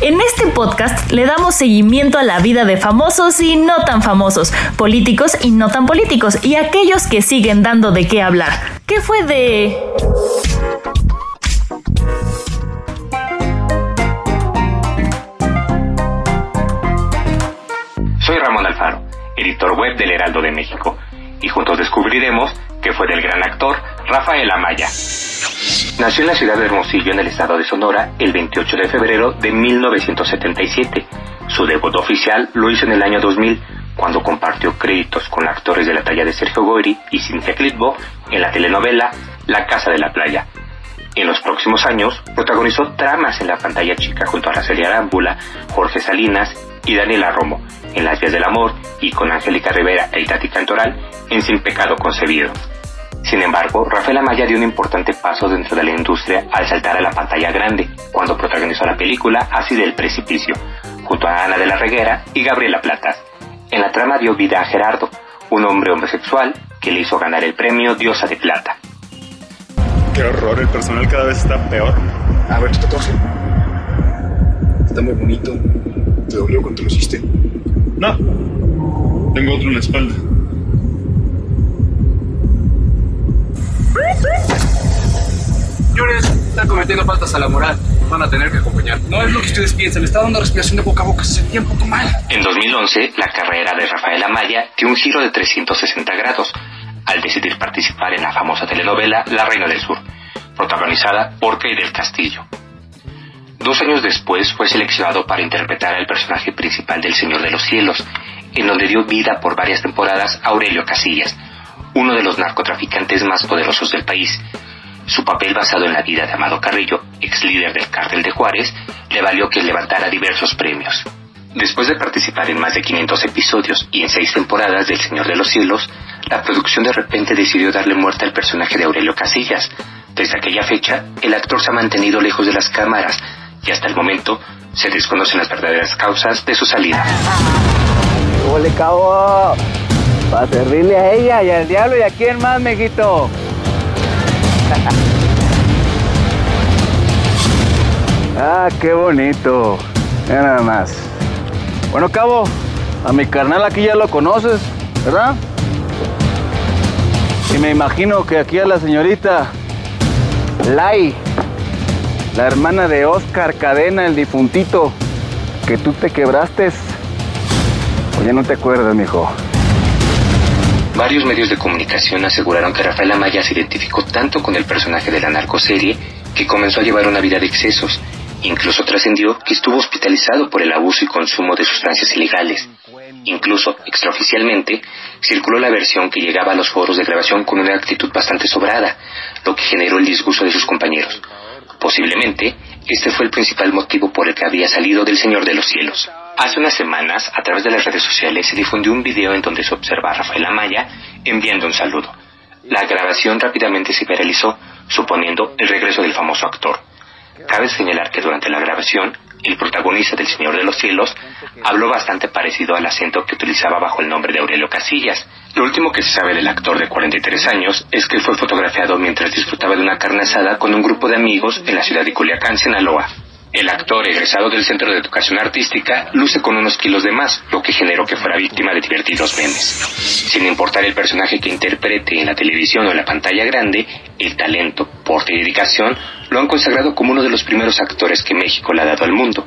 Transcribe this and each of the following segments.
En este podcast le damos seguimiento a la vida de famosos y no tan famosos, políticos y no tan políticos, y aquellos que siguen dando de qué hablar. ¿Qué fue de...? Soy Ramón Alfaro, editor web del Heraldo de México, y juntos descubriremos qué fue del gran actor Rafael Amaya. Nació en la ciudad de Hermosillo, en el estado de Sonora, el 28 de febrero de 1977. Su debut oficial lo hizo en el año 2000, cuando compartió créditos con actores de la talla de Sergio Goyri y Cynthia Clitbo en la telenovela La Casa de la Playa. En los próximos años, protagonizó tramas en la pantalla chica junto a Araceli Arámbula, Jorge Salinas y Daniela Romo, en Las Vías del Amor y con Angélica Rivera e Itati Cantoral en Sin Pecado Concebido. Sin embargo, Rafael Amaya dio un importante paso dentro de la industria al saltar a la pantalla grande, cuando protagonizó la película Así del Precipicio, junto a Ana de la Reguera y Gabriela Platas. En la trama dio vida a Gerardo, un hombre homosexual que le hizo ganar el premio Diosa de Plata. Qué horror, el personal cada vez está peor. A ver, tu tatuaje. Está muy bonito. ¿Te dolió cuando lo hiciste? No, tengo otro en la espalda. Cometiendo faltas a la moral. Van a tener que acompañar. No es lo que ustedes piensan. Está dando respiración de boca a boca. Se sentía un poco mal. En 2011, la carrera de Rafael Amaya dio un giro de 360 grados al decidir participar en la famosa telenovela La Reina del Sur, protagonizada por Kay del Castillo. Dos años después fue seleccionado para interpretar al personaje principal del Señor de los Cielos, en donde dio vida por varias temporadas a Aurelio Casillas, uno de los narcotraficantes más poderosos del país. Su papel basado en la vida de Amado Carrillo, ex líder del cártel de Juárez, le valió que levantara diversos premios. Después de participar en más de 500 episodios y en seis temporadas del Señor de los Cielos, la producción de repente decidió darle muerte al personaje de Aurelio Casillas. Desde aquella fecha, el actor se ha mantenido lejos de las cámaras y hasta el momento se desconocen las verdaderas causas de su salida. ¡Ole, cabo! Para servirle a ella y al diablo y a quién más, mejito. Ah, qué bonito. Mira nada más. Bueno, cabo, a mi carnal aquí ya lo conoces, ¿verdad? Y me imagino que aquí a la señorita Lai, la hermana de Oscar Cadena, el difuntito, que tú te quebraste. Oye, no te acuerdas, mijo. Varios medios de comunicación aseguraron que Rafael Amaya se identificó tanto con el personaje de la narcoserie que comenzó a llevar una vida de excesos. Incluso trascendió que estuvo hospitalizado por el abuso y consumo de sustancias ilegales. Incluso, extraoficialmente, circuló la versión que llegaba a los foros de grabación con una actitud bastante sobrada, lo que generó el disgusto de sus compañeros. Posiblemente, este fue el principal motivo por el que había salido del Señor de los Cielos. Hace unas semanas, a través de las redes sociales, se difundió un video en donde se observa a Rafael Amaya enviando un saludo. La grabación rápidamente se viralizó, suponiendo el regreso del famoso actor. Cabe señalar que durante la grabación, el protagonista del Señor de los Cielos habló bastante parecido al acento que utilizaba bajo el nombre de Aurelio Casillas. Lo último que se sabe del actor de 43 años es que fue fotografiado mientras disfrutaba de una carne asada con un grupo de amigos en la ciudad de Culiacán, Sinaloa. El actor egresado del Centro de Educación Artística luce con unos kilos de más, lo que generó que fuera víctima de divertidos memes. Sin importar el personaje que interprete en la televisión o en la pantalla grande, el talento, porte y dedicación lo han consagrado como uno de los primeros actores que México le ha dado al mundo.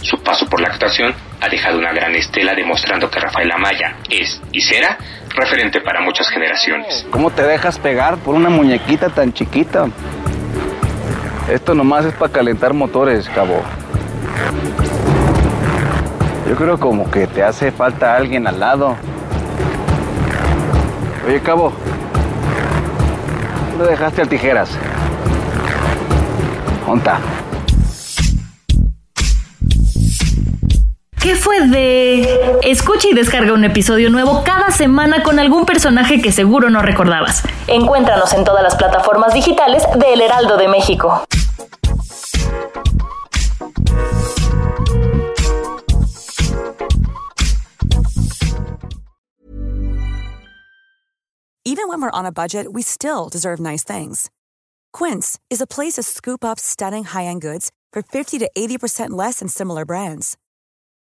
Su paso por la actuación ha dejado una gran estela demostrando que Rafael Amaya es y será referente para muchas generaciones. ¿Cómo te dejas pegar por una muñequita tan chiquita? Esto nomás es para calentar motores, cabo. Yo creo como que te hace falta alguien al lado. Oye, cabo. ¿Dónde dejaste al tijeras? Onta. ¿Qué fue de...? Escucha y descarga un episodio nuevo cada semana con algún personaje que seguro no recordabas. Encuéntranos en todas las plataformas digitales de El Heraldo de México. Even when we're on a budget, we still deserve nice things. Quince is a place to scoop up stunning high-end goods for 50 to 80% less than similar brands.